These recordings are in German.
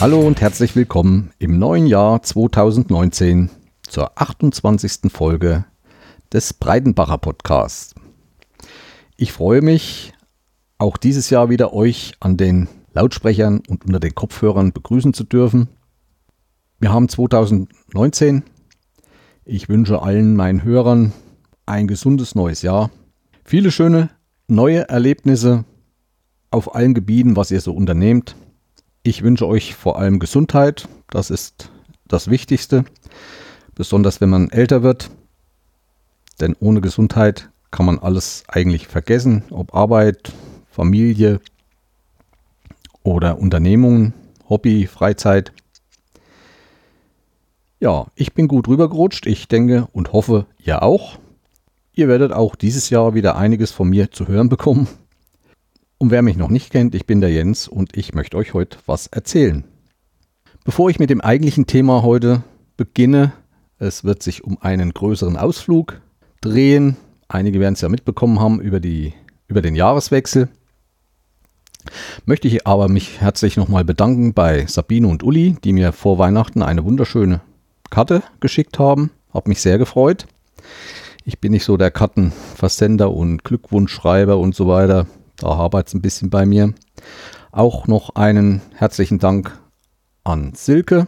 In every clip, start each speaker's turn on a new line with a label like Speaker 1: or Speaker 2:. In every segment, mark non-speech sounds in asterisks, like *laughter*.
Speaker 1: Hallo und herzlich willkommen im neuen Jahr 2019 zur 28. Folge des Breidenbacher Podcasts. Ich freue mich, auch dieses Jahr wieder euch an den Lautsprechern und unter den Kopfhörern begrüßen zu dürfen. Wir haben 2019. Ich wünsche allen meinen Hörern ein gesundes neues Jahr. Viele schöne neue Erlebnisse auf allen Gebieten, was ihr so unternehmt. Ich wünsche euch vor allem Gesundheit. Das ist das Wichtigste. Besonders wenn man älter wird. Denn ohne Gesundheit kann man alles eigentlich vergessen. Ob Arbeit, Familie oder Unternehmungen, Hobby, Freizeit. Ja, ich bin gut rübergerutscht. Ich denke und hoffe, ihr auch. Ihr werdet auch dieses Jahr wieder einiges von mir zu hören bekommen. Und wer mich noch nicht kennt, ich bin der Jens und ich möchte euch heute was erzählen. Bevor ich mit dem eigentlichen Thema heute beginne, es wird sich um einen größeren Ausflug drehen. Einige werden es ja mitbekommen haben über, die, über den Jahreswechsel. Möchte ich aber mich herzlich nochmal bedanken bei Sabine und Uli, die mir vor Weihnachten eine wunderschöne Karte geschickt haben. Hab mich sehr gefreut. Ich bin nicht so der Kartenversender und Glückwunschschreiber und so weiter. Da arbeitet es ein bisschen bei mir. Auch noch einen herzlichen Dank an Silke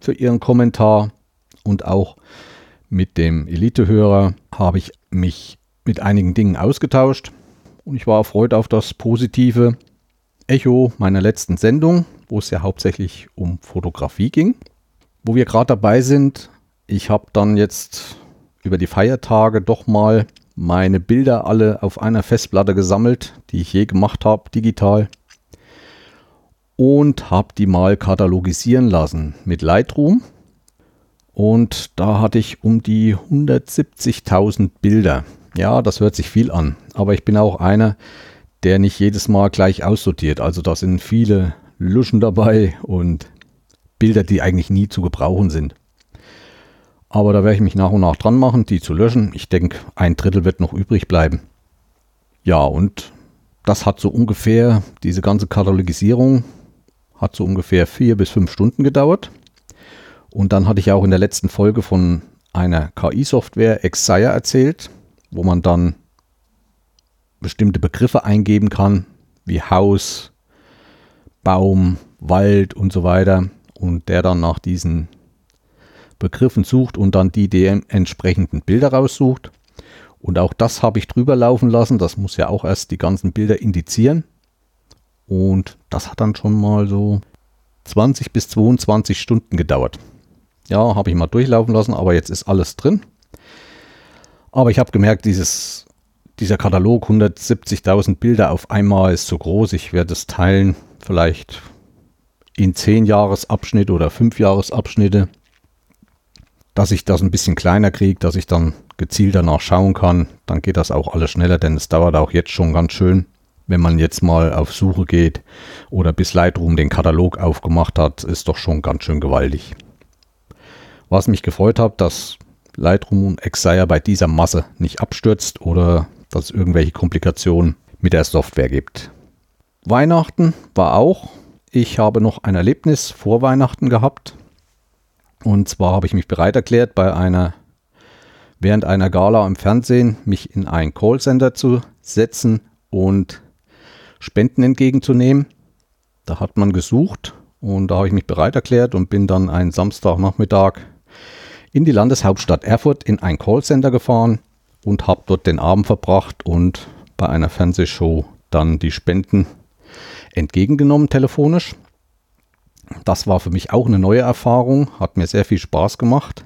Speaker 1: für ihren Kommentar und auch mit dem Elite-Hörer habe ich mich mit einigen Dingen ausgetauscht und ich war erfreut auf das positive Echo meiner letzten Sendung, wo es ja hauptsächlich um Fotografie ging. Wo wir gerade dabei sind, ich habe dann jetzt über die Feiertage doch mal meine Bilder alle auf einer Festplatte gesammelt, die ich je gemacht habe, digital. Und habe die mal katalogisieren lassen mit Lightroom. Und da hatte ich um die 170.000 Bilder. Ja, das hört sich viel an. Aber ich bin auch einer, der nicht jedes Mal gleich aussortiert. Also da sind viele Luschen dabei und Bilder, die eigentlich nie zu gebrauchen sind. Aber da werde ich mich nach und nach dran machen, die zu löschen. Ich denke, ein Drittel wird noch übrig bleiben. Ja, und das hat so ungefähr, diese ganze Katalogisierung hat so ungefähr vier bis fünf Stunden gedauert. Und dann hatte ich auch in der letzten Folge von einer KI-Software Exire erzählt, wo man dann bestimmte Begriffe eingeben kann, wie Haus, Baum, Wald und so weiter. Und der dann nach diesen Begriffen sucht und dann die entsprechenden Bilder raussucht. Und auch das habe ich drüber laufen lassen. Das muss ja auch erst die ganzen Bilder indizieren. Und das hat dann schon mal so 20 bis 22 Stunden gedauert. Ja, habe ich mal durchlaufen lassen, aber jetzt ist alles drin. Aber ich habe gemerkt, dieses, dieser Katalog 170.000 Bilder auf einmal ist zu groß. Ich werde es teilen, vielleicht in 10 Jahresabschnitte oder 5 Jahresabschnitte dass ich das ein bisschen kleiner kriege, dass ich dann gezielt danach schauen kann, dann geht das auch alles schneller, denn es dauert auch jetzt schon ganz schön, wenn man jetzt mal auf Suche geht oder bis Lightroom den Katalog aufgemacht hat, ist doch schon ganz schön gewaltig. Was mich gefreut hat, dass Lightroom Exire bei dieser Masse nicht abstürzt oder dass es irgendwelche Komplikationen mit der Software gibt. Weihnachten war auch. Ich habe noch ein Erlebnis vor Weihnachten gehabt. Und zwar habe ich mich bereit erklärt, bei einer, während einer Gala im Fernsehen mich in ein Callcenter zu setzen und Spenden entgegenzunehmen. Da hat man gesucht und da habe ich mich bereit erklärt und bin dann einen Samstagnachmittag in die Landeshauptstadt Erfurt in ein Callcenter gefahren und habe dort den Abend verbracht und bei einer Fernsehshow dann die Spenden entgegengenommen telefonisch. Das war für mich auch eine neue Erfahrung, hat mir sehr viel Spaß gemacht.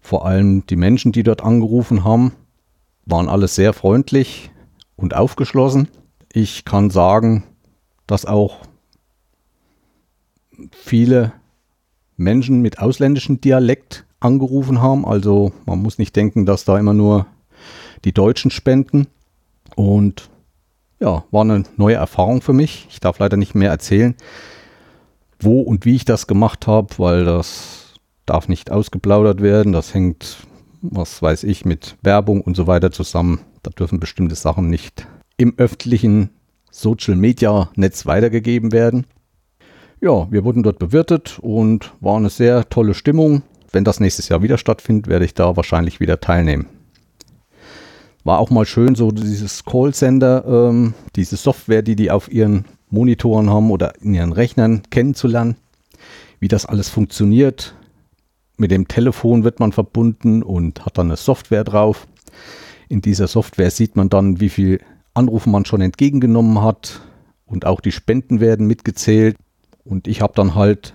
Speaker 1: Vor allem die Menschen, die dort angerufen haben, waren alle sehr freundlich und aufgeschlossen. Ich kann sagen, dass auch viele Menschen mit ausländischem Dialekt angerufen haben. Also man muss nicht denken, dass da immer nur die Deutschen spenden. Und ja, war eine neue Erfahrung für mich. Ich darf leider nicht mehr erzählen wo und wie ich das gemacht habe, weil das darf nicht ausgeplaudert werden. Das hängt, was weiß ich, mit Werbung und so weiter zusammen. Da dürfen bestimmte Sachen nicht im öffentlichen Social Media Netz weitergegeben werden. Ja, wir wurden dort bewirtet und war eine sehr tolle Stimmung. Wenn das nächstes Jahr wieder stattfindet, werde ich da wahrscheinlich wieder teilnehmen. War auch mal schön, so dieses Callcenter, ähm, diese Software, die die auf ihren Monitoren haben oder in ihren Rechnern kennenzulernen, wie das alles funktioniert. Mit dem Telefon wird man verbunden und hat dann eine Software drauf. In dieser Software sieht man dann, wie viel Anrufe man schon entgegengenommen hat und auch die Spenden werden mitgezählt. Und ich habe dann halt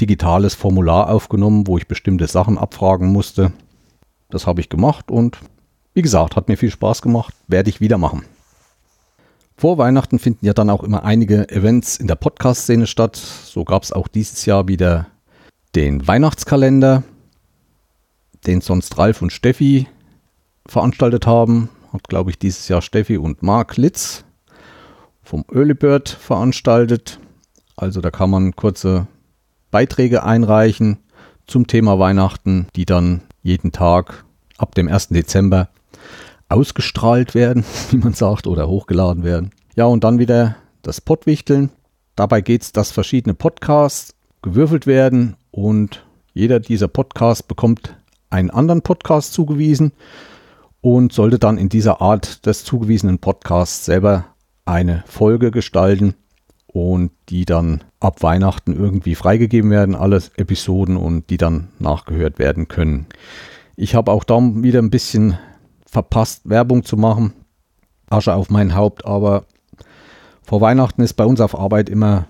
Speaker 1: digitales Formular aufgenommen, wo ich bestimmte Sachen abfragen musste. Das habe ich gemacht und wie gesagt, hat mir viel Spaß gemacht, werde ich wieder machen. Vor Weihnachten finden ja dann auch immer einige Events in der Podcast-Szene statt. So gab es auch dieses Jahr wieder den Weihnachtskalender, den sonst Ralf und Steffi veranstaltet haben. Hat, glaube ich, dieses Jahr Steffi und Marc Litz vom Early Bird veranstaltet. Also da kann man kurze Beiträge einreichen zum Thema Weihnachten, die dann jeden Tag ab dem 1. Dezember ausgestrahlt werden, *laughs* wie man sagt, oder hochgeladen werden. Ja, und dann wieder das Pottwichteln. Dabei geht es, dass verschiedene Podcasts gewürfelt werden und jeder dieser Podcasts bekommt einen anderen Podcast zugewiesen und sollte dann in dieser Art des zugewiesenen Podcasts selber eine Folge gestalten und die dann ab Weihnachten irgendwie freigegeben werden, alle Episoden und die dann nachgehört werden können. Ich habe auch da wieder ein bisschen verpasst, Werbung zu machen. Asche auf mein Haupt, aber vor Weihnachten ist bei uns auf Arbeit immer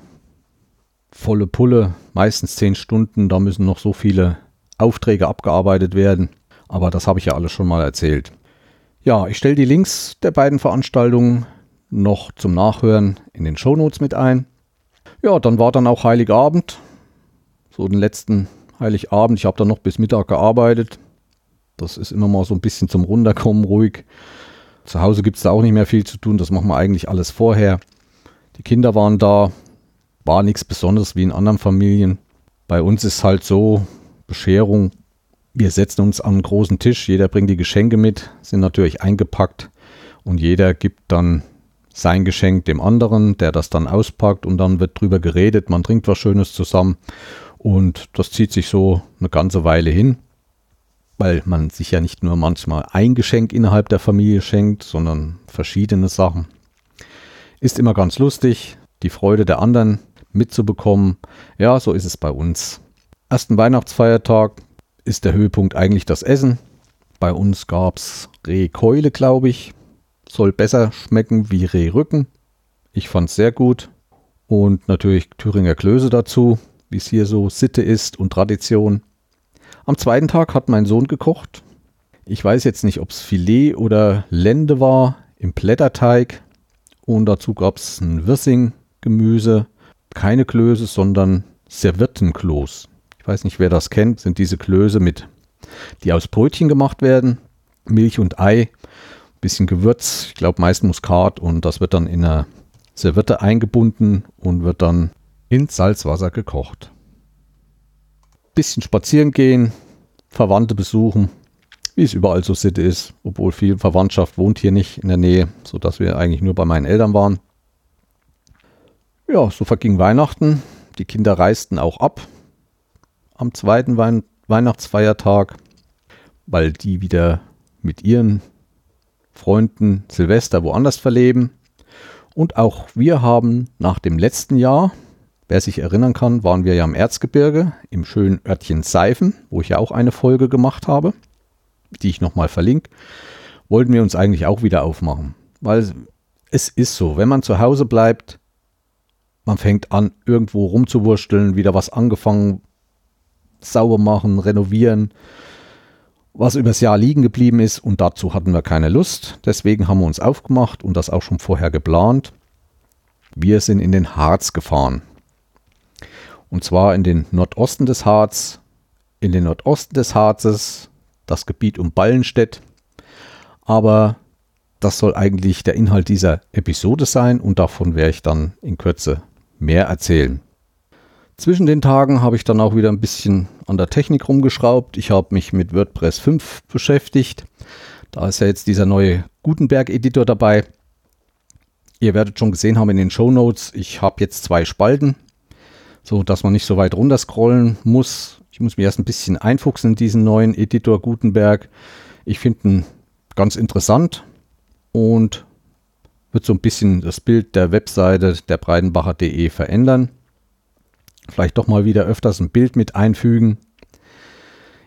Speaker 1: volle Pulle, meistens zehn Stunden. Da müssen noch so viele Aufträge abgearbeitet werden. Aber das habe ich ja alles schon mal erzählt. Ja, ich stelle die Links der beiden Veranstaltungen noch zum Nachhören in den Shownotes mit ein. Ja, dann war dann auch Heiligabend. So den letzten Heiligabend. Ich habe dann noch bis Mittag gearbeitet. Das ist immer mal so ein bisschen zum Runterkommen ruhig. Zu Hause gibt es da auch nicht mehr viel zu tun. Das machen wir eigentlich alles vorher. Die Kinder waren da. War nichts Besonderes wie in anderen Familien. Bei uns ist halt so, Bescherung. Wir setzen uns an einen großen Tisch. Jeder bringt die Geschenke mit, sind natürlich eingepackt. Und jeder gibt dann sein Geschenk dem anderen, der das dann auspackt. Und dann wird drüber geredet. Man trinkt was Schönes zusammen. Und das zieht sich so eine ganze Weile hin weil man sich ja nicht nur manchmal ein Geschenk innerhalb der Familie schenkt, sondern verschiedene Sachen. Ist immer ganz lustig, die Freude der anderen mitzubekommen. Ja, so ist es bei uns. Ersten Weihnachtsfeiertag ist der Höhepunkt eigentlich das Essen. Bei uns gab es Rehkeule, glaube ich. Soll besser schmecken wie Rehrücken. Ich fand es sehr gut. Und natürlich Thüringer Klöße dazu, wie es hier so Sitte ist und Tradition. Am zweiten Tag hat mein Sohn gekocht. Ich weiß jetzt nicht, ob es Filet oder Lende war im Blätterteig. Und dazu gab es ein Wirsing-Gemüse. Keine Klöße, sondern Serviettenkloß. Ich weiß nicht, wer das kennt. Sind diese Klöße mit, die aus Brötchen gemacht werden. Milch und Ei. Bisschen Gewürz. Ich glaube meist Muskat. Und das wird dann in einer Serviette eingebunden und wird dann ins Salzwasser gekocht bisschen spazieren gehen, Verwandte besuchen, wie es überall so Sitte ist, obwohl viel Verwandtschaft wohnt hier nicht in der Nähe, sodass wir eigentlich nur bei meinen Eltern waren. Ja, so verging Weihnachten. Die Kinder reisten auch ab am zweiten Wein Weihnachtsfeiertag, weil die wieder mit ihren Freunden Silvester woanders verleben. Und auch wir haben nach dem letzten Jahr, Wer sich erinnern kann, waren wir ja im Erzgebirge, im schönen Örtchen Seifen, wo ich ja auch eine Folge gemacht habe, die ich nochmal verlinke. Wollten wir uns eigentlich auch wieder aufmachen. Weil es ist so, wenn man zu Hause bleibt, man fängt an, irgendwo rumzuwursteln, wieder was angefangen, sauber machen, renovieren, was übers Jahr liegen geblieben ist und dazu hatten wir keine Lust. Deswegen haben wir uns aufgemacht und das auch schon vorher geplant. Wir sind in den Harz gefahren. Und zwar in den Nordosten des Harz, in den Nordosten des Harzes, das Gebiet um Ballenstedt. Aber das soll eigentlich der Inhalt dieser Episode sein und davon werde ich dann in Kürze mehr erzählen. Zwischen den Tagen habe ich dann auch wieder ein bisschen an der Technik rumgeschraubt. Ich habe mich mit WordPress 5 beschäftigt. Da ist ja jetzt dieser neue Gutenberg-Editor dabei. Ihr werdet schon gesehen haben in den Show Notes, ich habe jetzt zwei Spalten so dass man nicht so weit runterscrollen muss. Ich muss mich erst ein bisschen einfuchsen in diesen neuen Editor Gutenberg. Ich finde ihn ganz interessant und wird so ein bisschen das Bild der Webseite der Breidenbacher.de verändern. Vielleicht doch mal wieder öfters ein Bild mit einfügen.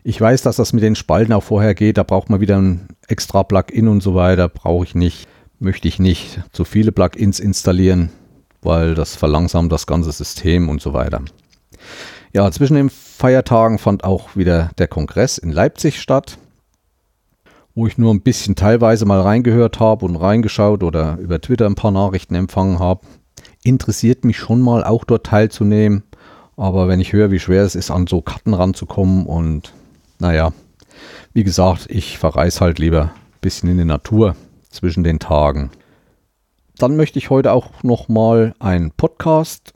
Speaker 1: Ich weiß, dass das mit den Spalten auch vorher geht. Da braucht man wieder ein extra Plugin und so weiter. Brauche ich nicht. Möchte ich nicht zu viele Plugins installieren, weil das verlangsamt das ganze System und so weiter. Ja, zwischen den Feiertagen fand auch wieder der Kongress in Leipzig statt, wo ich nur ein bisschen teilweise mal reingehört habe und reingeschaut oder über Twitter ein paar Nachrichten empfangen habe. Interessiert mich schon mal auch dort teilzunehmen. Aber wenn ich höre, wie schwer es ist, an so Karten ranzukommen und naja, wie gesagt, ich verreise halt lieber ein bisschen in die Natur zwischen den Tagen. Dann möchte ich heute auch nochmal einen Podcast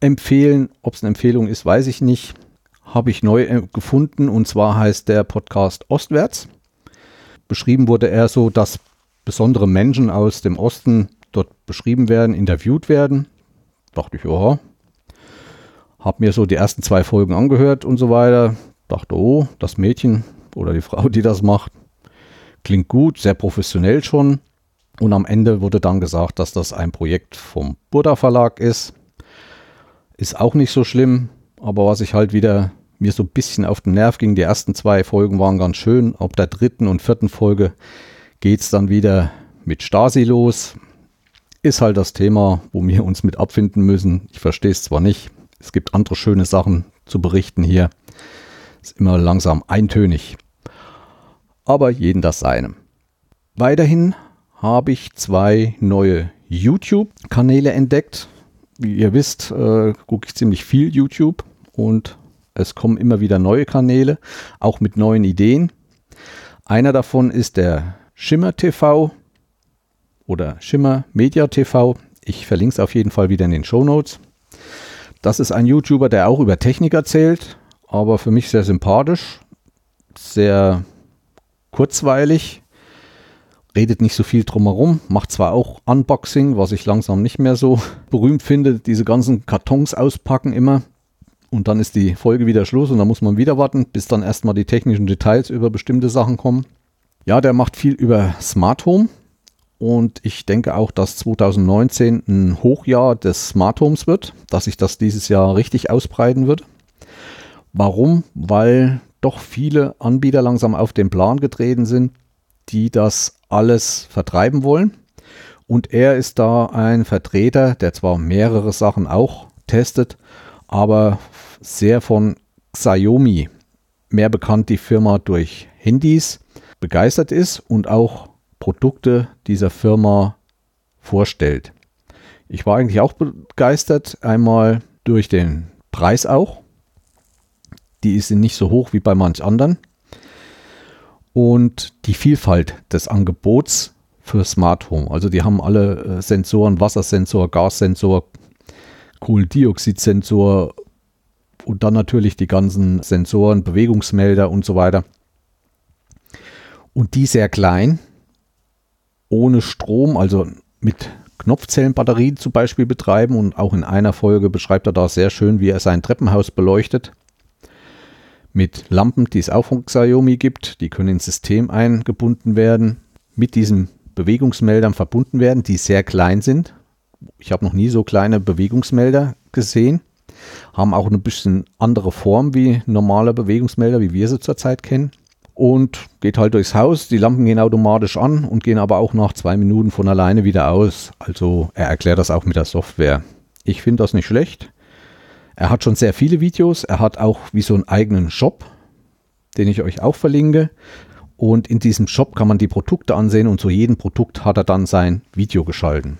Speaker 1: empfehlen. Ob es eine Empfehlung ist, weiß ich nicht. Habe ich neu äh, gefunden und zwar heißt der Podcast Ostwärts. Beschrieben wurde er so, dass besondere Menschen aus dem Osten dort beschrieben werden, interviewt werden. Dachte ich, ja. Habe mir so die ersten zwei Folgen angehört und so weiter. Dachte, oh, das Mädchen oder die Frau, die das macht, klingt gut, sehr professionell schon. Und am Ende wurde dann gesagt, dass das ein Projekt vom Burda Verlag ist. Ist auch nicht so schlimm, aber was ich halt wieder mir so ein bisschen auf den Nerv ging, die ersten zwei Folgen waren ganz schön. Ab der dritten und vierten Folge geht es dann wieder mit Stasi los. Ist halt das Thema, wo wir uns mit abfinden müssen. Ich verstehe es zwar nicht. Es gibt andere schöne Sachen zu berichten hier. Ist immer langsam eintönig. Aber jeden das seine. Weiterhin habe ich zwei neue YouTube-Kanäle entdeckt. Wie ihr wisst, äh, gucke ich ziemlich viel YouTube und es kommen immer wieder neue Kanäle, auch mit neuen Ideen. Einer davon ist der Schimmer TV oder Schimmer Media TV. Ich verlinke es auf jeden Fall wieder in den Show Notes. Das ist ein YouTuber, der auch über Technik erzählt aber für mich sehr sympathisch, sehr kurzweilig, redet nicht so viel drumherum, macht zwar auch Unboxing, was ich langsam nicht mehr so *laughs* berühmt finde, diese ganzen Kartons auspacken immer und dann ist die Folge wieder Schluss und dann muss man wieder warten, bis dann erstmal die technischen Details über bestimmte Sachen kommen. Ja, der macht viel über Smart Home und ich denke auch, dass 2019 ein Hochjahr des Smart Homes wird, dass sich das dieses Jahr richtig ausbreiten wird. Warum? Weil doch viele Anbieter langsam auf den Plan getreten sind, die das alles vertreiben wollen. Und er ist da ein Vertreter, der zwar mehrere Sachen auch testet, aber sehr von Xiaomi, mehr bekannt die Firma durch Handys, begeistert ist und auch Produkte dieser Firma vorstellt. Ich war eigentlich auch begeistert, einmal durch den Preis auch, die ist nicht so hoch wie bei manch anderen. Und die Vielfalt des Angebots für Smart Home. Also die haben alle äh, Sensoren, Wassersensor, Gassensor, Kohlendioxidsensor und dann natürlich die ganzen Sensoren, Bewegungsmelder und so weiter. Und die sehr klein, ohne Strom, also mit Knopfzellenbatterien zum Beispiel betreiben. Und auch in einer Folge beschreibt er da sehr schön, wie er sein Treppenhaus beleuchtet mit Lampen, die es auch von Xiaomi gibt. Die können ins System eingebunden werden, mit diesen Bewegungsmeldern verbunden werden, die sehr klein sind. Ich habe noch nie so kleine Bewegungsmelder gesehen. Haben auch eine bisschen andere Form wie normale Bewegungsmelder, wie wir sie zurzeit kennen. Und geht halt durchs Haus. Die Lampen gehen automatisch an und gehen aber auch nach zwei Minuten von alleine wieder aus. Also er erklärt das auch mit der Software. Ich finde das nicht schlecht. Er hat schon sehr viele Videos. Er hat auch wie so einen eigenen Shop, den ich euch auch verlinke. Und in diesem Shop kann man die Produkte ansehen und zu jedem Produkt hat er dann sein Video geschalten.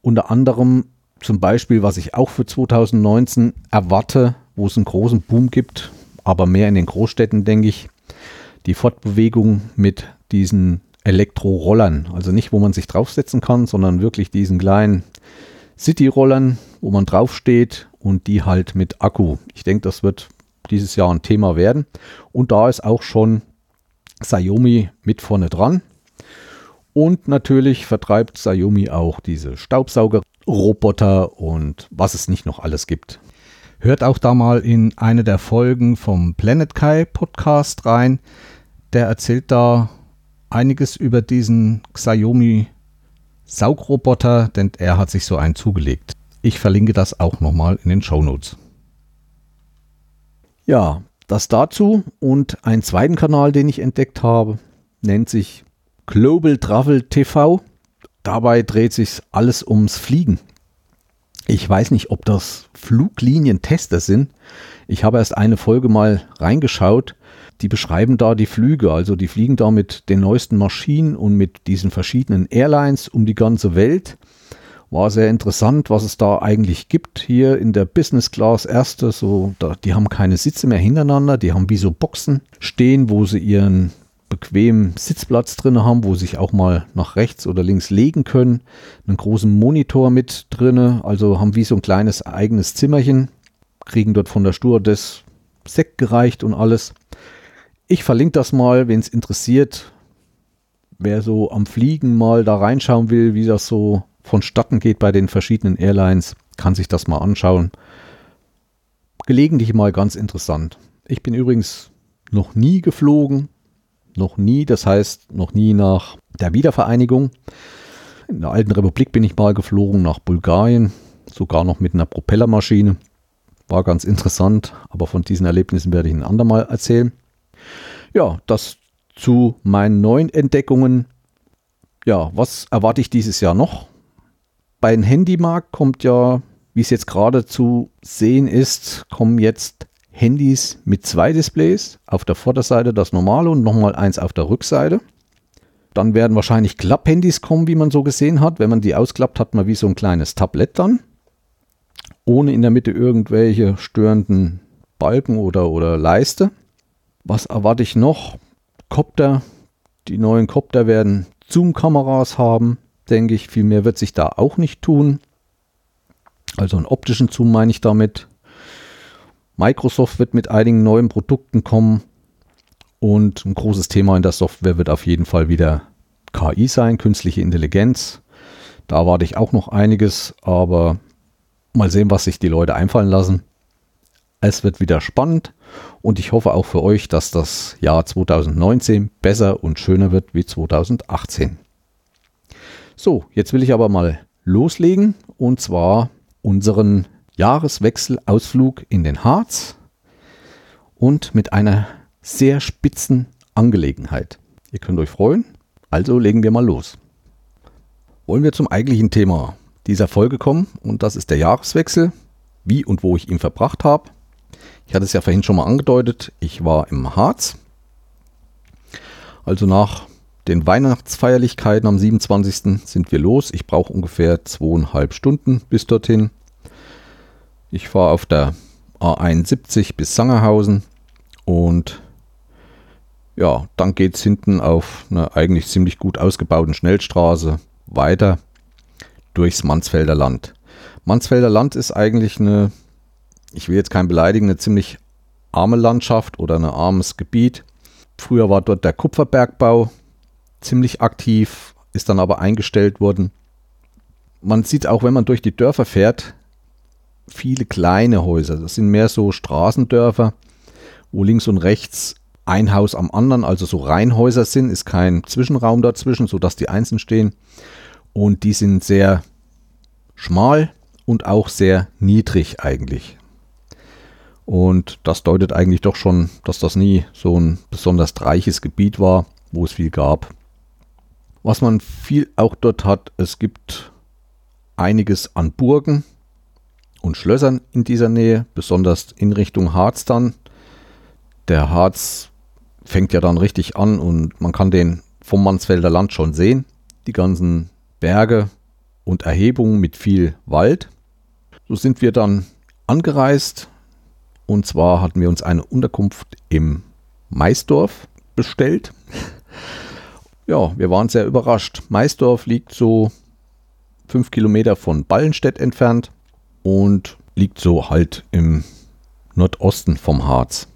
Speaker 1: Unter anderem zum Beispiel, was ich auch für 2019 erwarte, wo es einen großen Boom gibt, aber mehr in den Großstädten, denke ich, die Fortbewegung mit diesen Elektrorollern. Also nicht, wo man sich draufsetzen kann, sondern wirklich diesen kleinen City-Rollern, wo man draufsteht und die halt mit Akku. Ich denke, das wird dieses Jahr ein Thema werden. Und da ist auch schon Xiaomi mit vorne dran. Und natürlich vertreibt Xiaomi auch diese Staubsaugerroboter und was es nicht noch alles gibt. Hört auch da mal in eine der Folgen vom Planet Kai Podcast rein. Der erzählt da einiges über diesen Xiaomi Saugroboter, denn er hat sich so einen zugelegt. Ich verlinke das auch nochmal in den Show Notes. Ja, das dazu und einen zweiten Kanal, den ich entdeckt habe, nennt sich Global Travel TV. Dabei dreht sich alles ums Fliegen. Ich weiß nicht, ob das Fluglinientester sind. Ich habe erst eine Folge mal reingeschaut. Die beschreiben da die Flüge. Also die fliegen da mit den neuesten Maschinen und mit diesen verschiedenen Airlines um die ganze Welt. War sehr interessant, was es da eigentlich gibt. Hier in der Business Class erste, so, da, die haben keine Sitze mehr hintereinander, die haben wie so Boxen stehen, wo sie ihren bequemen Sitzplatz drin haben, wo sie sich auch mal nach rechts oder links legen können. Einen großen Monitor mit drin, also haben wie so ein kleines eigenes Zimmerchen. Kriegen dort von der Stewardess Sekt gereicht und alles. Ich verlinke das mal, wenn es interessiert. Wer so am Fliegen mal da reinschauen will, wie das so vonstatten geht bei den verschiedenen Airlines, kann sich das mal anschauen. Gelegentlich mal ganz interessant. Ich bin übrigens noch nie geflogen, noch nie, das heißt noch nie nach der Wiedervereinigung. In der alten Republik bin ich mal geflogen nach Bulgarien, sogar noch mit einer Propellermaschine. War ganz interessant, aber von diesen Erlebnissen werde ich ein andermal erzählen. Ja, das zu meinen neuen Entdeckungen. Ja, was erwarte ich dieses Jahr noch? Bei den Handymarkt kommt ja, wie es jetzt gerade zu sehen ist, kommen jetzt Handys mit zwei Displays. Auf der Vorderseite das normale und nochmal eins auf der Rückseite. Dann werden wahrscheinlich Klapphandys kommen, wie man so gesehen hat. Wenn man die ausklappt, hat man wie so ein kleines Tablett dann. Ohne in der Mitte irgendwelche störenden Balken oder, oder Leiste. Was erwarte ich noch? Copter. Die neuen Copter werden Zoom-Kameras haben, denke ich. Viel mehr wird sich da auch nicht tun. Also einen optischen Zoom meine ich damit. Microsoft wird mit einigen neuen Produkten kommen und ein großes Thema in der Software wird auf jeden Fall wieder KI sein, künstliche Intelligenz. Da erwarte ich auch noch einiges, aber mal sehen, was sich die Leute einfallen lassen. Es wird wieder spannend und ich hoffe auch für euch, dass das Jahr 2019 besser und schöner wird wie 2018. So, jetzt will ich aber mal loslegen und zwar unseren Jahreswechselausflug in den Harz und mit einer sehr spitzen Angelegenheit. Ihr könnt euch freuen, also legen wir mal los. Wollen wir zum eigentlichen Thema dieser Folge kommen und das ist der Jahreswechsel, wie und wo ich ihn verbracht habe. Ich hatte es ja vorhin schon mal angedeutet, ich war im Harz. Also nach den Weihnachtsfeierlichkeiten am 27. sind wir los. Ich brauche ungefähr zweieinhalb Stunden bis dorthin. Ich fahre auf der A71 bis Sangerhausen und ja, dann geht es hinten auf einer eigentlich ziemlich gut ausgebauten Schnellstraße weiter durchs Mansfelder Land. Mansfelder Land ist eigentlich eine, ich will jetzt kein beleidigen, eine ziemlich arme Landschaft oder ein armes Gebiet. Früher war dort der Kupferbergbau ziemlich aktiv, ist dann aber eingestellt worden. Man sieht auch, wenn man durch die Dörfer fährt, viele kleine Häuser. Das sind mehr so Straßendörfer, wo links und rechts ein Haus am anderen, also so Reihenhäuser sind, ist kein Zwischenraum dazwischen, sodass die einzeln stehen. Und die sind sehr schmal und auch sehr niedrig eigentlich. Und das deutet eigentlich doch schon, dass das nie so ein besonders reiches Gebiet war, wo es viel gab. Was man viel auch dort hat, es gibt einiges an Burgen, und Schlössern in dieser Nähe, besonders in Richtung Harz dann. Der Harz fängt ja dann richtig an und man kann den vom Mansfelder Land schon sehen. Die ganzen Berge und Erhebungen mit viel Wald. So sind wir dann angereist und zwar hatten wir uns eine Unterkunft im Maisdorf bestellt. ja, wir waren sehr überrascht. Maisdorf liegt so fünf Kilometer von Ballenstedt entfernt und liegt so halt im Nordosten vom Harz.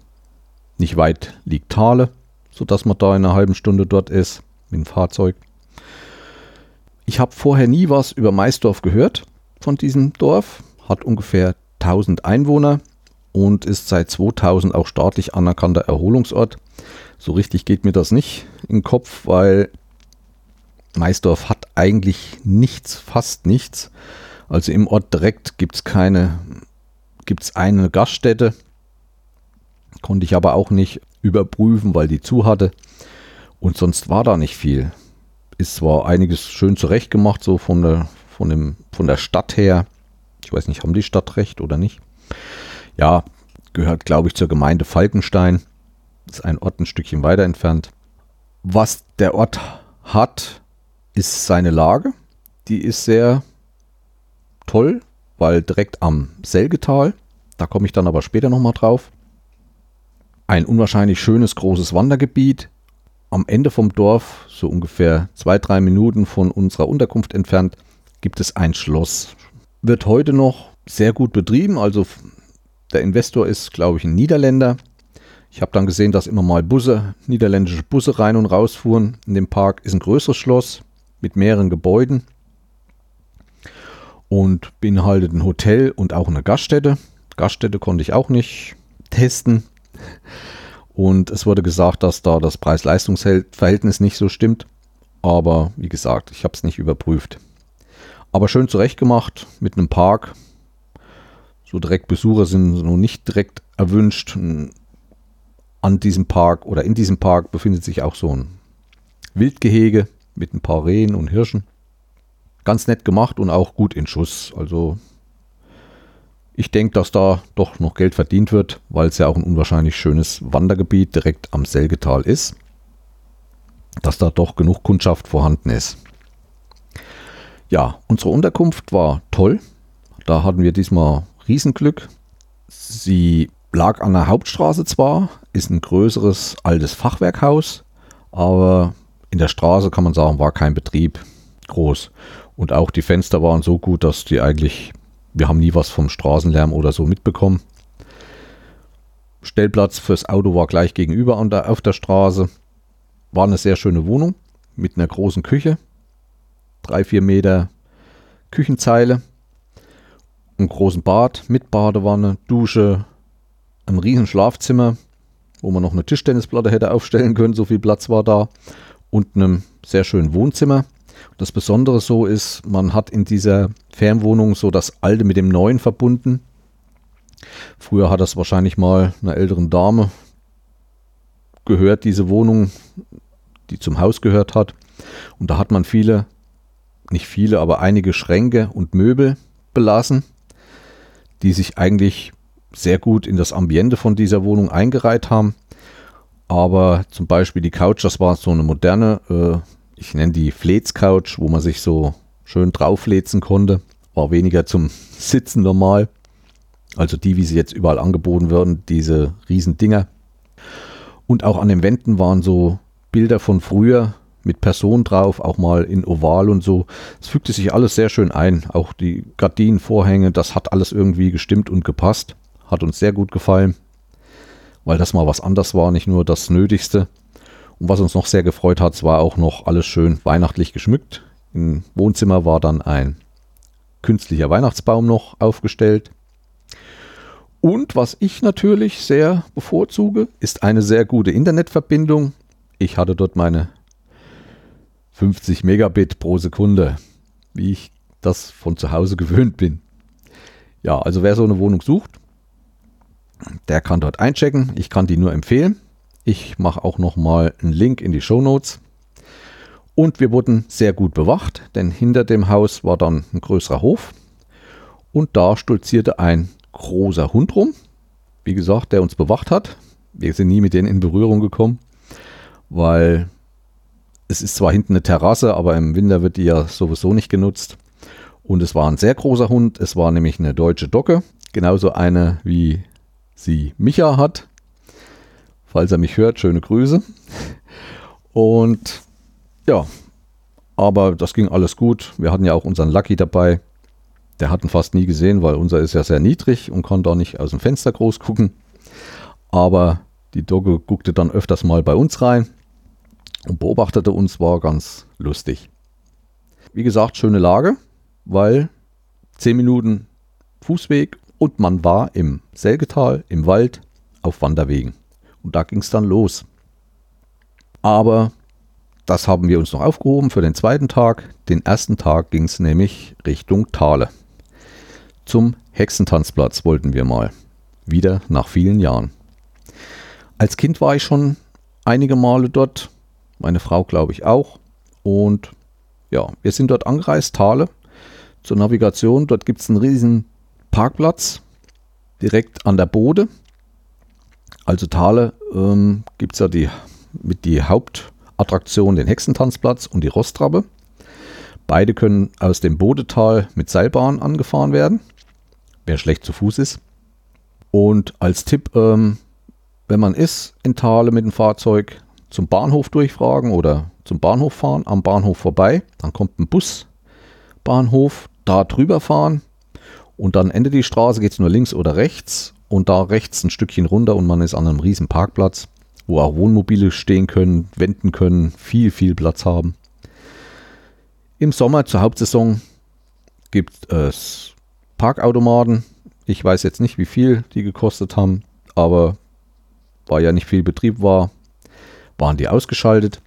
Speaker 1: Nicht weit liegt Thale, sodass man da in einer halben Stunde dort ist mit dem Fahrzeug. Ich habe vorher nie was über Maisdorf gehört von diesem Dorf. Hat ungefähr 1000 Einwohner und ist seit 2000 auch staatlich anerkannter Erholungsort. So richtig geht mir das nicht in den Kopf, weil Maisdorf hat eigentlich nichts, fast nichts. Also im Ort direkt gibt es keine, gibt es eine Gaststätte. Konnte ich aber auch nicht überprüfen, weil die zu hatte. Und sonst war da nicht viel. Ist zwar einiges schön zurechtgemacht, so von der, von, dem, von der Stadt her. Ich weiß nicht, haben die Stadtrecht oder nicht? Ja, gehört, glaube ich, zur Gemeinde Falkenstein. Ist ein Ort ein Stückchen weiter entfernt. Was der Ort hat, ist seine Lage. Die ist sehr toll, weil direkt am Selgetal, da komme ich dann aber später nochmal drauf. Ein unwahrscheinlich schönes großes Wandergebiet. Am Ende vom Dorf, so ungefähr zwei, drei Minuten von unserer Unterkunft entfernt, gibt es ein Schloss. Wird heute noch sehr gut betrieben, also der Investor ist, glaube ich, ein Niederländer. Ich habe dann gesehen, dass immer mal Busse, niederländische Busse rein und raus fuhren. In dem Park ist ein größeres Schloss mit mehreren Gebäuden und beinhaltet ein Hotel und auch eine Gaststätte. Gaststätte konnte ich auch nicht testen. Und es wurde gesagt, dass da das Preis-Leistungs-Verhältnis nicht so stimmt. Aber wie gesagt, ich habe es nicht überprüft. Aber schön zurechtgemacht mit einem Park. So direkt Besucher sind noch nicht direkt erwünscht. An diesem Park oder in diesem Park befindet sich auch so ein Wildgehege mit ein paar Rehen und Hirschen. Ganz nett gemacht und auch gut in Schuss. Also ich denke, dass da doch noch Geld verdient wird, weil es ja auch ein unwahrscheinlich schönes Wandergebiet direkt am Selgetal ist. Dass da doch genug Kundschaft vorhanden ist. Ja, unsere Unterkunft war toll. Da hatten wir diesmal Riesenglück. Sie lag an der Hauptstraße zwar, ist ein größeres altes Fachwerkhaus, aber in der Straße kann man sagen, war kein Betrieb groß. Und auch die Fenster waren so gut, dass die eigentlich, wir haben nie was vom Straßenlärm oder so mitbekommen. Stellplatz fürs Auto war gleich gegenüber an der, auf der Straße. War eine sehr schöne Wohnung mit einer großen Küche. Drei, vier Meter Küchenzeile. Einen großen Bad mit Badewanne, Dusche, ein riesen Schlafzimmer, wo man noch eine Tischtennisplatte hätte aufstellen können, so viel Platz war da und einem sehr schönen Wohnzimmer. Das Besondere so ist, man hat in dieser Fernwohnung so das Alte mit dem Neuen verbunden. Früher hat das wahrscheinlich mal einer älteren Dame gehört, diese Wohnung, die zum Haus gehört hat. Und da hat man viele, nicht viele, aber einige Schränke und Möbel belassen, die sich eigentlich sehr gut in das Ambiente von dieser Wohnung eingereiht haben. Aber zum Beispiel die Couch, das war so eine moderne, äh, ich nenne die Flets-Couch, wo man sich so schön draufletzen konnte. War weniger zum *laughs* Sitzen normal. Also die, wie sie jetzt überall angeboten werden, diese riesen Dinger. Und auch an den Wänden waren so Bilder von früher mit Personen drauf, auch mal in Oval und so. Es fügte sich alles sehr schön ein. Auch die Gardinen, Vorhänge, das hat alles irgendwie gestimmt und gepasst. Hat uns sehr gut gefallen weil das mal was anders war, nicht nur das Nötigste. Und was uns noch sehr gefreut hat, war auch noch alles schön weihnachtlich geschmückt. Im Wohnzimmer war dann ein künstlicher Weihnachtsbaum noch aufgestellt. Und was ich natürlich sehr bevorzuge, ist eine sehr gute Internetverbindung. Ich hatte dort meine 50 Megabit pro Sekunde, wie ich das von zu Hause *laughs* gewöhnt bin. Ja, also wer so eine Wohnung sucht, der kann dort einchecken. Ich kann die nur empfehlen. Ich mache auch noch mal einen Link in die Show Notes. Und wir wurden sehr gut bewacht, denn hinter dem Haus war dann ein größerer Hof. Und da stolzierte ein großer Hund rum. Wie gesagt, der uns bewacht hat. Wir sind nie mit denen in Berührung gekommen, weil es ist zwar hinten eine Terrasse, aber im Winter wird die ja sowieso nicht genutzt. Und es war ein sehr großer Hund. Es war nämlich eine deutsche Docke. Genauso eine wie sie Micha hat. Falls er mich hört, schöne Grüße. Und ja, aber das ging alles gut. Wir hatten ja auch unseren Lucky dabei. Der hat ihn fast nie gesehen, weil unser ist ja sehr niedrig und konnte auch nicht aus dem Fenster groß gucken. Aber die Dogge guckte dann öfters mal bei uns rein und beobachtete uns, war ganz lustig. wie gesagt, schöne Lage, weil 10 Minuten Fußweg und man war im Selgetal, im Wald, auf Wanderwegen. Und da ging es dann los. Aber das haben wir uns noch aufgehoben für den zweiten Tag. Den ersten Tag ging es nämlich Richtung Thale. Zum Hexentanzplatz wollten wir mal. Wieder nach vielen Jahren. Als Kind war ich schon einige Male dort. Meine Frau, glaube ich, auch. Und ja, wir sind dort angereist, Thale, zur Navigation. Dort gibt es einen riesen Parkplatz direkt an der Bode. Also Thale ähm, gibt es ja die, mit die Hauptattraktion, den Hexentanzplatz und die Rostrabbe. Beide können aus dem Bodetal mit Seilbahn angefahren werden, wer schlecht zu Fuß ist. Und als Tipp, ähm, wenn man ist in Thale mit dem Fahrzeug, zum Bahnhof durchfragen oder zum Bahnhof fahren, am Bahnhof vorbei, dann kommt ein Busbahnhof, da drüber fahren und dann endet die Straße, geht es nur links oder rechts und da rechts ein Stückchen runter und man ist an einem riesen Parkplatz, wo auch Wohnmobile stehen können, wenden können, viel, viel Platz haben. Im Sommer zur Hauptsaison gibt es Parkautomaten. Ich weiß jetzt nicht, wie viel die gekostet haben, aber weil ja nicht viel Betrieb war, waren die ausgeschaltet.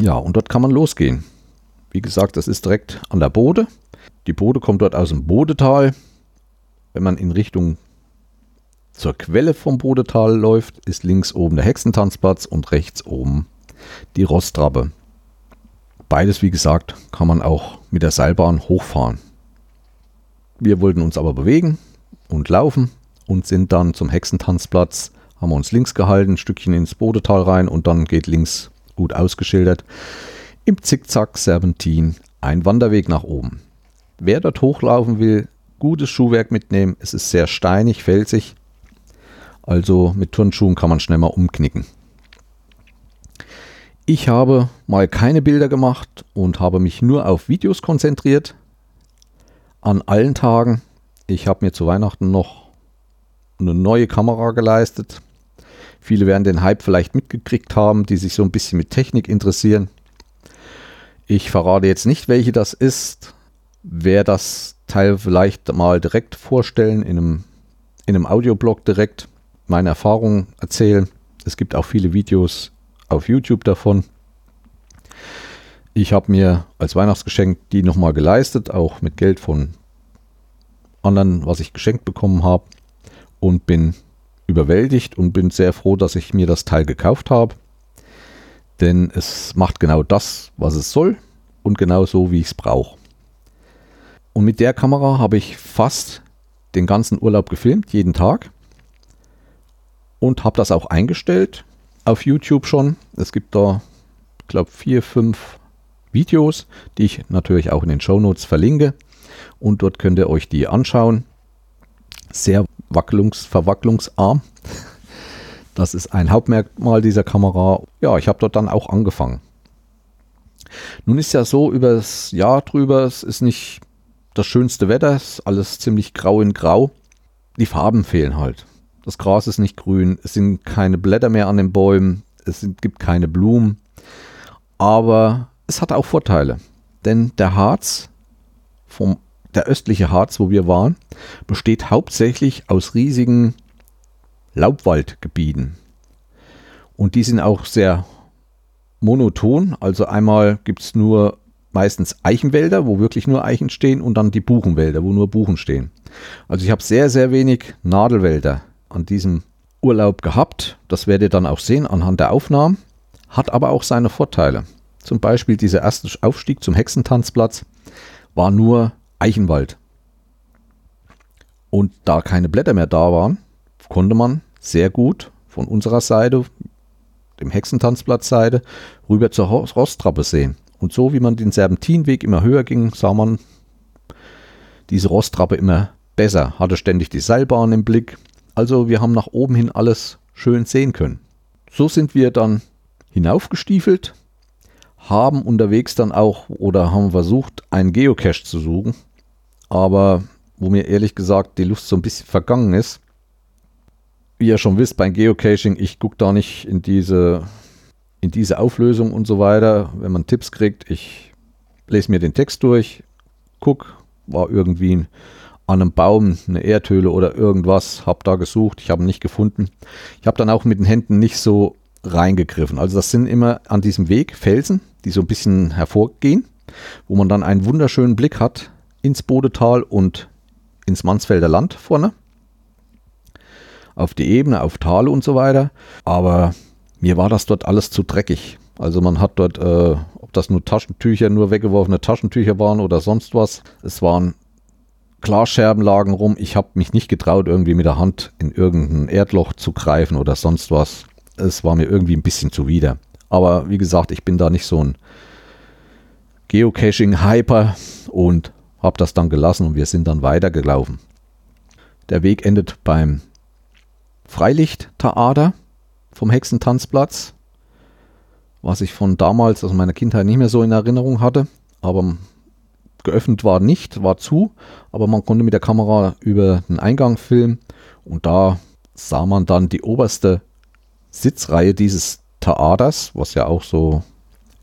Speaker 1: Ja, und dort kann man losgehen. Wie gesagt, das ist direkt an der Bode. Die Bode kommt dort aus dem Bodetal. Wenn man in Richtung zur Quelle vom Bodetal läuft, ist links oben der Hexentanzplatz und rechts oben die Rostrabbe. Beides, wie gesagt, kann man auch mit der Seilbahn hochfahren. Wir wollten uns aber bewegen und laufen und sind dann zum Hexentanzplatz, haben wir uns links gehalten, ein Stückchen ins Bodetal rein und dann geht links gut ausgeschildert im Zickzack Serpentin ein Wanderweg nach oben. Wer dort hochlaufen will, gutes Schuhwerk mitnehmen. Es ist sehr steinig, felsig. Also mit Turnschuhen kann man schnell mal umknicken. Ich habe mal keine Bilder gemacht und habe mich nur auf Videos konzentriert. An allen Tagen. Ich habe mir zu Weihnachten noch eine neue Kamera geleistet. Viele werden den Hype vielleicht mitgekriegt haben, die sich so ein bisschen mit Technik interessieren. Ich verrate jetzt nicht, welche das ist. Wer das Teil vielleicht mal direkt vorstellen, in einem, in einem Audioblog direkt meine Erfahrungen erzählen. Es gibt auch viele Videos auf YouTube davon. Ich habe mir als Weihnachtsgeschenk die nochmal geleistet, auch mit Geld von anderen, was ich geschenkt bekommen habe. Und bin überwältigt und bin sehr froh, dass ich mir das Teil gekauft habe. Denn es macht genau das, was es soll und genau so, wie ich es brauche. Und mit der Kamera habe ich fast den ganzen Urlaub gefilmt, jeden Tag. Und habe das auch eingestellt auf YouTube schon. Es gibt da, ich glaube, vier, fünf Videos, die ich natürlich auch in den Show Notes verlinke. Und dort könnt ihr euch die anschauen. Sehr wackelungs verwacklungsarm. *laughs* Das ist ein Hauptmerkmal dieser Kamera. Ja, ich habe dort dann auch angefangen. Nun ist ja so über das Jahr drüber, es ist nicht das schönste Wetter, es ist alles ziemlich grau in grau. Die Farben fehlen halt. Das Gras ist nicht grün, es sind keine Blätter mehr an den Bäumen, es sind, gibt keine Blumen. Aber es hat auch Vorteile. Denn der Harz, vom, der östliche Harz, wo wir waren, besteht hauptsächlich aus riesigen Laubwaldgebieten. Und die sind auch sehr monoton. Also einmal gibt es nur meistens Eichenwälder, wo wirklich nur Eichen stehen und dann die Buchenwälder, wo nur Buchen stehen. Also ich habe sehr, sehr wenig Nadelwälder an diesem Urlaub gehabt. Das werdet ihr dann auch sehen anhand der Aufnahmen. Hat aber auch seine Vorteile. Zum Beispiel dieser erste Aufstieg zum Hexentanzplatz war nur Eichenwald. Und da keine Blätter mehr da waren, konnte man sehr gut von unserer Seite, dem Hexentanzplatzseite, rüber zur Rosttrappe sehen. Und so wie man den Serpentinweg immer höher ging, sah man diese Rosttrappe immer besser, hatte ständig die Seilbahn im Blick. Also wir haben nach oben hin alles schön sehen können. So sind wir dann hinaufgestiefelt, haben unterwegs dann auch oder haben versucht, einen Geocache zu suchen. Aber wo mir ehrlich gesagt die Lust so ein bisschen vergangen ist, wie ihr schon wisst, beim Geocaching, ich gucke da nicht in diese, in diese Auflösung und so weiter. Wenn man Tipps kriegt, ich lese mir den Text durch, guck, war irgendwie an einem Baum eine Erdhöhle oder irgendwas, habe da gesucht, ich habe ihn nicht gefunden. Ich habe dann auch mit den Händen nicht so reingegriffen. Also das sind immer an diesem Weg Felsen, die so ein bisschen hervorgehen, wo man dann einen wunderschönen Blick hat ins Bodetal und ins Mansfelder Land vorne. Auf die Ebene, auf Tale und so weiter. Aber mir war das dort alles zu dreckig. Also man hat dort, äh, ob das nur Taschentücher, nur weggeworfene Taschentücher waren oder sonst was. Es waren Glasscherben lagen rum. Ich habe mich nicht getraut, irgendwie mit der Hand in irgendein Erdloch zu greifen oder sonst was. Es war mir irgendwie ein bisschen zuwider. Aber wie gesagt, ich bin da nicht so ein Geocaching-Hyper und habe das dann gelassen und wir sind dann weitergelaufen. Der Weg endet beim Freilicht-Theater vom Hexentanzplatz, was ich von damals, aus meiner Kindheit nicht mehr so in Erinnerung hatte, aber geöffnet war nicht, war zu, aber man konnte mit der Kamera über den Eingang filmen und da sah man dann die oberste Sitzreihe dieses Theaters, was ja auch so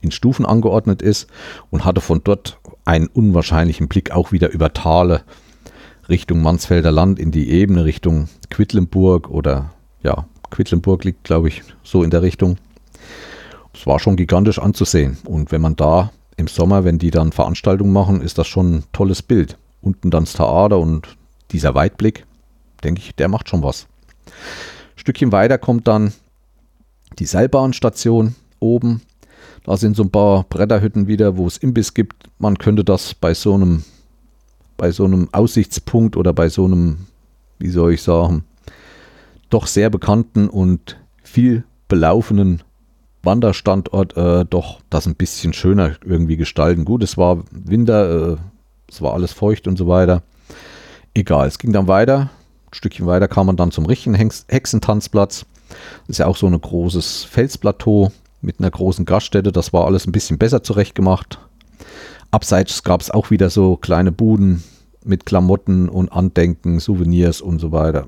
Speaker 1: in Stufen angeordnet ist und hatte von dort einen unwahrscheinlichen Blick auch wieder über Tale Richtung Mansfelder Land in die Ebene Richtung Quedlinburg oder ja, Quedlinburg liegt glaube ich so in der Richtung. Es war schon gigantisch anzusehen und wenn man da im Sommer, wenn die dann Veranstaltungen machen, ist das schon ein tolles Bild. Unten dann das Theater und dieser Weitblick, denke ich, der macht schon was. Stückchen weiter kommt dann die Seilbahnstation oben. Da sind so ein paar Bretterhütten wieder, wo es Imbiss gibt. Man könnte das bei so einem, bei so einem Aussichtspunkt oder bei so einem, wie soll ich sagen, doch sehr bekannten und viel belaufenen Wanderstandort äh, doch das ein bisschen schöner irgendwie gestalten. Gut, es war Winter, äh, es war alles feucht und so weiter. Egal, es ging dann weiter. Ein Stückchen weiter kam man dann zum richtigen Hex Hexentanzplatz. Das ist ja auch so ein großes Felsplateau mit einer großen Gaststätte. Das war alles ein bisschen besser zurechtgemacht. Abseits gab es auch wieder so kleine Buden mit Klamotten und Andenken, Souvenirs und so weiter.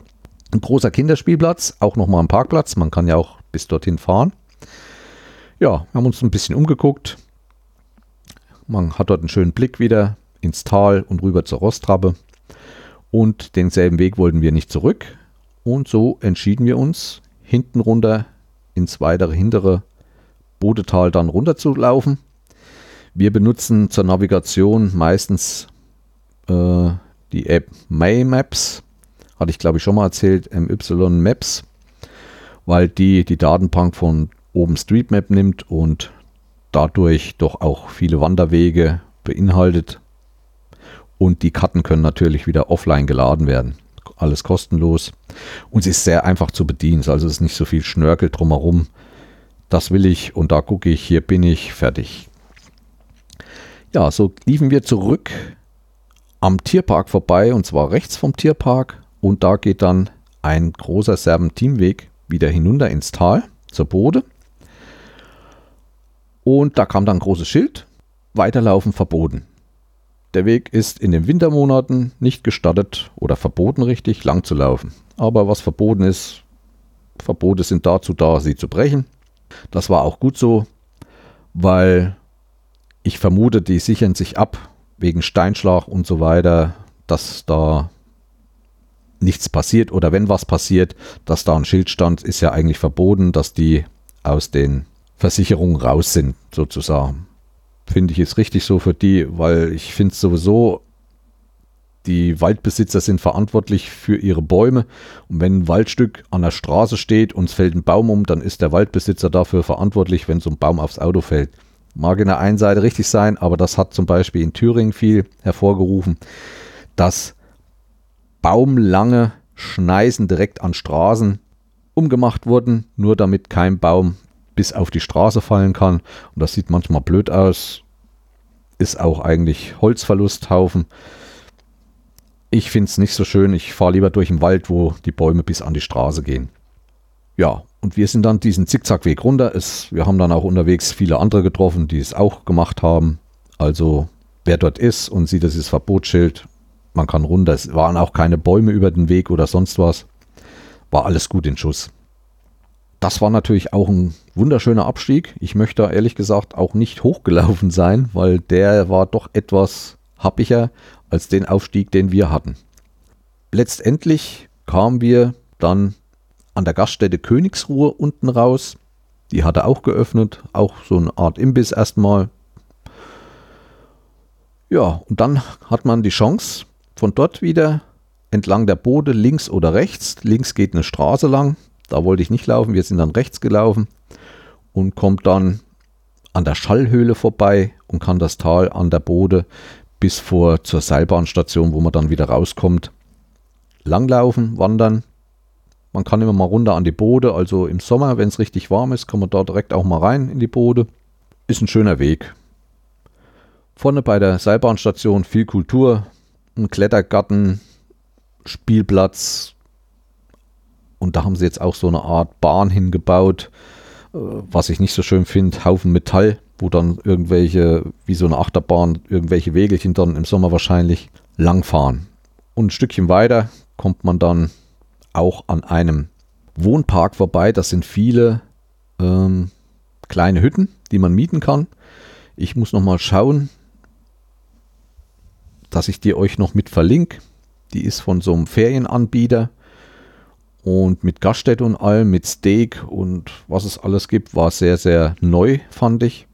Speaker 1: Ein großer Kinderspielplatz, auch nochmal ein Parkplatz. Man kann ja auch bis dorthin fahren. Ja, wir haben uns ein bisschen umgeguckt. Man hat dort einen schönen Blick wieder ins Tal und rüber zur Rostrappe. Und denselben Weg wollten wir nicht zurück. Und so entschieden wir uns, hinten runter ins weitere hintere Bodetal dann runter zu laufen. Wir benutzen zur Navigation meistens äh, die App May Maps. Hatte ich glaube ich schon mal erzählt, MY Maps, weil die die Datenbank von OpenStreetMap nimmt und dadurch doch auch viele Wanderwege beinhaltet. Und die Karten können natürlich wieder offline geladen werden. Alles kostenlos. Und sie ist sehr einfach zu bedienen. Also es ist nicht so viel Schnörkel drumherum. Das will ich und da gucke ich, hier bin ich, fertig. Ja, so liefen wir zurück am Tierpark vorbei und zwar rechts vom Tierpark. Und da geht dann ein großer Serpentinweg wieder hinunter ins Tal zur Bode. Und da kam dann ein großes Schild, weiterlaufen verboten. Der Weg ist in den Wintermonaten nicht gestattet oder verboten richtig, lang zu laufen. Aber was verboten ist, Verbote sind dazu da, sie zu brechen. Das war auch gut so, weil ich vermute, die sichern sich ab wegen Steinschlag und so weiter, dass da nichts passiert oder wenn was passiert, dass da ein Schild stand, ist ja eigentlich verboten, dass die aus den Versicherungen raus sind, sozusagen. Finde ich es richtig so für die, weil ich finde es sowieso, die Waldbesitzer sind verantwortlich für ihre Bäume. Und wenn ein Waldstück an der Straße steht und es fällt ein Baum um, dann ist der Waldbesitzer dafür verantwortlich, wenn so ein Baum aufs Auto fällt. Mag in der einen Seite richtig sein, aber das hat zum Beispiel in Thüringen viel hervorgerufen, dass baumlange Schneisen direkt an Straßen umgemacht wurden, nur damit kein Baum bis auf die Straße fallen kann. Und das sieht manchmal blöd aus. Ist auch eigentlich Holzverlusthaufen. Ich finde es nicht so schön. Ich fahre lieber durch den Wald, wo die Bäume bis an die Straße gehen. Ja, und wir sind dann diesen Zickzackweg runter. Es, wir haben dann auch unterwegs viele andere getroffen, die es auch gemacht haben. Also wer dort ist und sieht dieses Verbotsschild, man kann runter. Es waren auch keine Bäume über den Weg oder sonst was. War alles gut in Schuss. das war natürlich auch ein wunderschöner Abstieg. Ich möchte ehrlich gesagt auch nicht *laughs* hochgelaufen sein, weil der war doch etwas happiger als den Aufstieg, den wir hatten. Letztendlich kamen wir dann an der Gaststätte Königsruhe unten raus. Die hatte auch geöffnet, auch so eine Art Imbiss erstmal. Ja, und dann hat man die Chance, von dort wieder entlang der Bode links oder rechts. Links geht eine Straße lang, da wollte ich nicht laufen, wir sind dann rechts gelaufen und kommt dann an der Schallhöhle vorbei und kann das Tal an der Bode bis vor zur Seilbahnstation, wo man dann wieder rauskommt, langlaufen, wandern. Man kann immer mal runter an die Bode, also im Sommer, wenn es richtig warm ist, kann man da direkt auch mal rein in die Bode. Ist ein schöner Weg. Vorne bei der Seilbahnstation viel Kultur, ein Klettergarten, Spielplatz. Und da haben sie jetzt auch so eine Art Bahn hingebaut, äh, was ich nicht so schön finde. Haufen Metall, wo dann irgendwelche, wie so eine Achterbahn, irgendwelche Wegelchen dann im Sommer wahrscheinlich langfahren. Und ein Stückchen weiter kommt man dann auch an einem Wohnpark vorbei. Das sind viele ähm, kleine Hütten, die man mieten kann. Ich muss noch mal schauen, dass ich die euch noch mit verlinke. Die ist von so einem Ferienanbieter und mit Gaststätte und allem, mit Steak und was es alles gibt, war sehr, sehr neu, fand ich.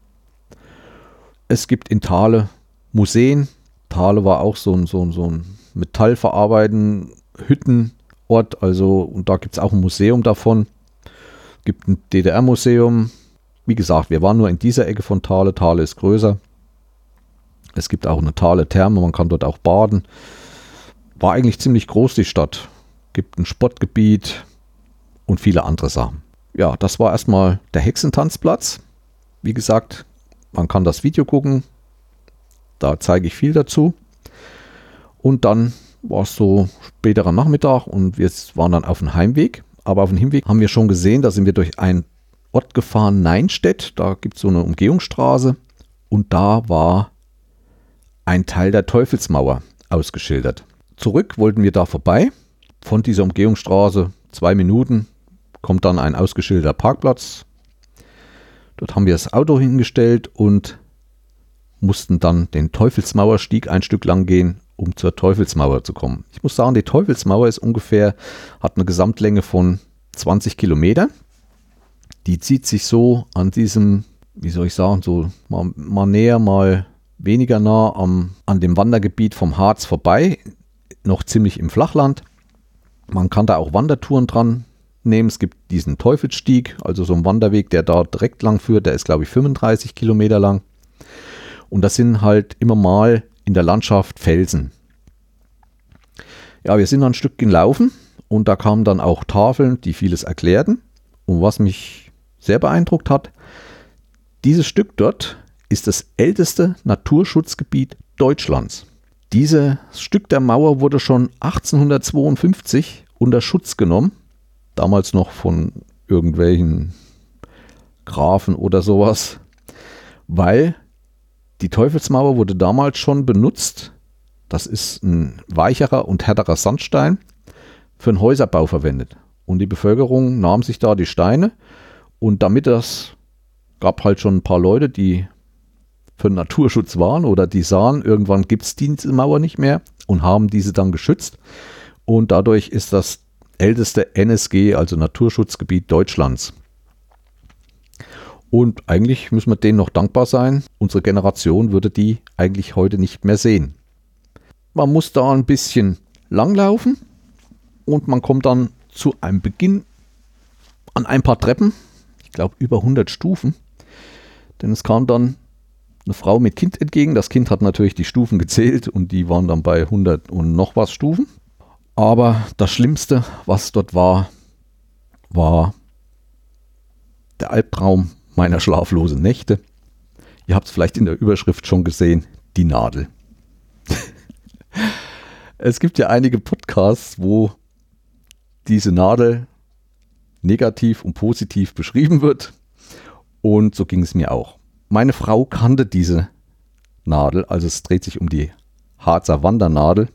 Speaker 1: Es gibt in Thale Museen. Thale war auch so ein, so ein, so ein Metallverarbeiten, Hüttenort, also und da gibt es auch ein Museum davon. Es gibt ein DDR-Museum. Wie gesagt, wir waren nur in dieser Ecke von Thale. Thale ist größer. Es gibt auch eine Thale Therme, man kann dort auch baden. War eigentlich ziemlich groß, die Stadt. Gibt ein Sportgebiet und viele andere Sachen. Ja, das war erstmal der Hexentanzplatz. Wie gesagt, man kann das Video gucken. Da zeige ich viel dazu. Und dann war es so späterer Nachmittag und wir waren dann auf dem Heimweg. Aber auf dem Hinweg haben wir schon gesehen, da sind wir durch einen Ort gefahren, Neinstedt. Da gibt es so eine Umgehungsstraße. Und da war ein Teil der Teufelsmauer ausgeschildert. Zurück wollten wir da vorbei. Von dieser Umgehungsstraße zwei Minuten kommt dann ein ausgeschilderter Parkplatz. Dort haben wir das Auto hingestellt und mussten dann den Teufelsmauerstieg ein Stück lang gehen, um zur Teufelsmauer zu kommen. Ich muss sagen, die Teufelsmauer ist ungefähr, hat eine Gesamtlänge von 20 Kilometern. Die zieht sich so an diesem, wie soll ich sagen, so mal, mal näher, mal weniger nah am, an dem Wandergebiet vom Harz vorbei, noch ziemlich im Flachland. Man kann da auch Wandertouren dran nehmen. Es gibt diesen Teufelsstieg, also so ein Wanderweg, der da direkt lang führt. Der ist, glaube ich, 35 Kilometer lang. Und das sind halt immer mal in der Landschaft Felsen. Ja, wir sind ein Stück gelaufen und da kamen dann auch Tafeln, die vieles erklärten. Und was mich sehr beeindruckt hat, dieses Stück dort ist das älteste Naturschutzgebiet Deutschlands. Dieses Stück der Mauer wurde schon 1852 unter Schutz genommen, damals noch von irgendwelchen Grafen oder sowas, weil die Teufelsmauer wurde damals schon benutzt. Das ist ein weicherer und härterer Sandstein für einen Häuserbau verwendet. Und die Bevölkerung nahm sich da die Steine und damit das gab halt schon ein paar Leute, die für Naturschutz waren oder die sahen, irgendwann gibt es diese Mauer nicht mehr und haben diese dann geschützt. Und dadurch ist das älteste NSG, also Naturschutzgebiet Deutschlands. Und eigentlich müssen wir denen noch dankbar sein. Unsere Generation würde die eigentlich heute nicht mehr sehen. Man muss da ein bisschen langlaufen und man kommt dann zu einem Beginn an ein paar Treppen. Ich glaube über 100 Stufen. Denn es kam dann eine Frau mit Kind entgegen. Das Kind hat natürlich die Stufen gezählt und die waren dann bei 100 und noch was Stufen. Aber das Schlimmste, was dort war, war der Albtraum meiner schlaflosen Nächte. Ihr habt es vielleicht in der Überschrift schon gesehen, die Nadel. *laughs* es gibt ja einige Podcasts, wo diese Nadel negativ und positiv beschrieben wird. Und so ging es mir auch. Meine Frau kannte diese Nadel, also es dreht sich um die Harzer Wandernadel,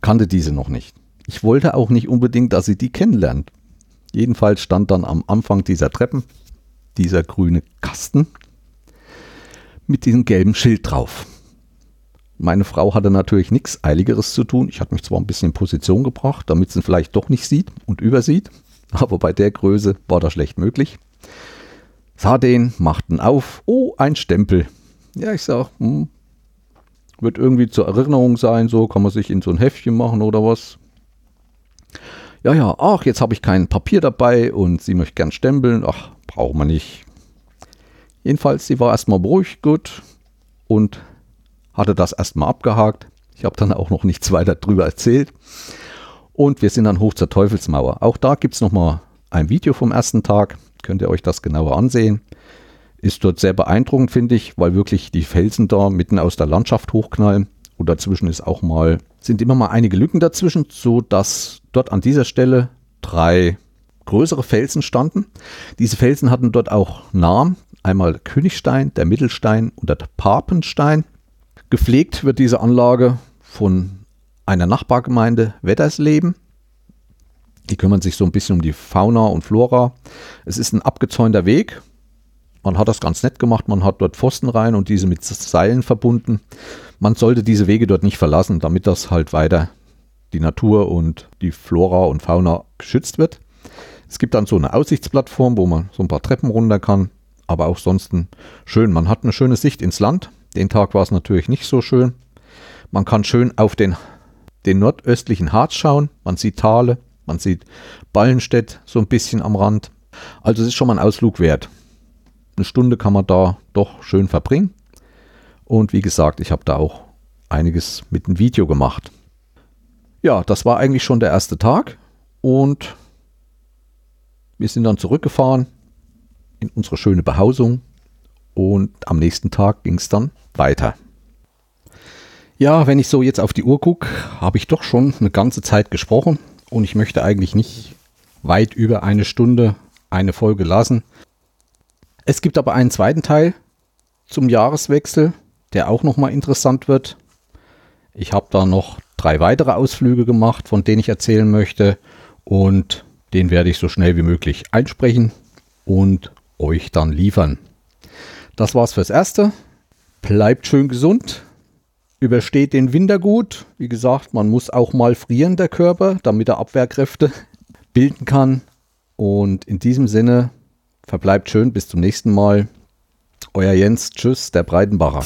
Speaker 1: kannte diese noch nicht. Ich wollte auch nicht unbedingt, dass sie die kennenlernt. Jedenfalls stand dann am Anfang dieser Treppen dieser grüne Kasten mit diesem gelben Schild drauf. Meine Frau hatte natürlich nichts Eiligeres zu tun. Ich hatte mich zwar ein bisschen in Position gebracht, damit sie vielleicht doch nicht sieht und übersieht, *laughs* aber bei der Größe war das schlecht möglich. Sah den, machten auf. Oh, ein Stempel. Ja, ich sag, hm, wird irgendwie zur Erinnerung sein, so kann man sich in so ein Heftchen machen oder was. Ja, ja, ach, jetzt habe ich kein Papier dabei und sie möchte gern stempeln. Ach, braucht man nicht. Jedenfalls, sie war erstmal beruhigt, gut und hatte das erstmal abgehakt. Ich habe dann auch noch nichts weiter drüber erzählt. Und wir sind dann hoch zur Teufelsmauer. Auch da gibt es nochmal ein Video vom ersten Tag. Könnt ihr euch das genauer ansehen. Ist dort sehr beeindruckend, finde ich, weil wirklich die Felsen da mitten aus der Landschaft hochknallen. Und dazwischen ist auch mal, sind immer mal einige Lücken dazwischen, so dass dort an dieser Stelle drei größere Felsen standen. Diese Felsen hatten dort auch Namen. Einmal Königstein, der Mittelstein und der Papenstein. Gepflegt wird diese Anlage von einer Nachbargemeinde Wettersleben. Die kümmern sich so ein bisschen um die Fauna und Flora. Es ist ein abgezäunter Weg. Man hat das ganz nett gemacht. Man hat dort Pfosten rein und diese mit Seilen verbunden. Man sollte diese Wege dort nicht verlassen, damit das halt weiter die Natur und die Flora und Fauna geschützt wird. Es gibt dann so eine Aussichtsplattform, wo man so ein paar Treppen runter kann. Aber auch sonst schön. Man hat eine schöne Sicht ins Land. Den Tag war es natürlich nicht so schön. Man kann schön auf den, den nordöstlichen Harz schauen. Man sieht Thale, man sieht Ballenstedt so ein bisschen am Rand. Also es ist schon mal ein Ausflug wert. Eine Stunde kann man da doch schön verbringen. Und wie gesagt, ich habe da auch einiges mit dem Video gemacht. Ja, das war eigentlich schon der erste Tag. Und wir sind dann zurückgefahren in unsere schöne Behausung und am nächsten Tag ging es dann weiter. Ja, wenn ich so jetzt auf die Uhr gucke, habe ich doch schon eine ganze Zeit gesprochen und ich möchte eigentlich nicht weit über eine Stunde eine Folge lassen. Es gibt aber einen zweiten Teil zum Jahreswechsel, der auch nochmal interessant wird. Ich habe da noch drei weitere Ausflüge gemacht, von denen ich erzählen möchte und den werde ich so schnell wie möglich einsprechen und euch dann liefern. Das war's fürs Erste. Bleibt schön gesund. Übersteht den Winter gut. Wie gesagt, man muss auch mal frieren, der Körper, damit er Abwehrkräfte *laughs* bilden kann. Und in diesem Sinne, Verbleibt schön, bis zum nächsten Mal. Euer Jens, tschüss, der Breitenbacher.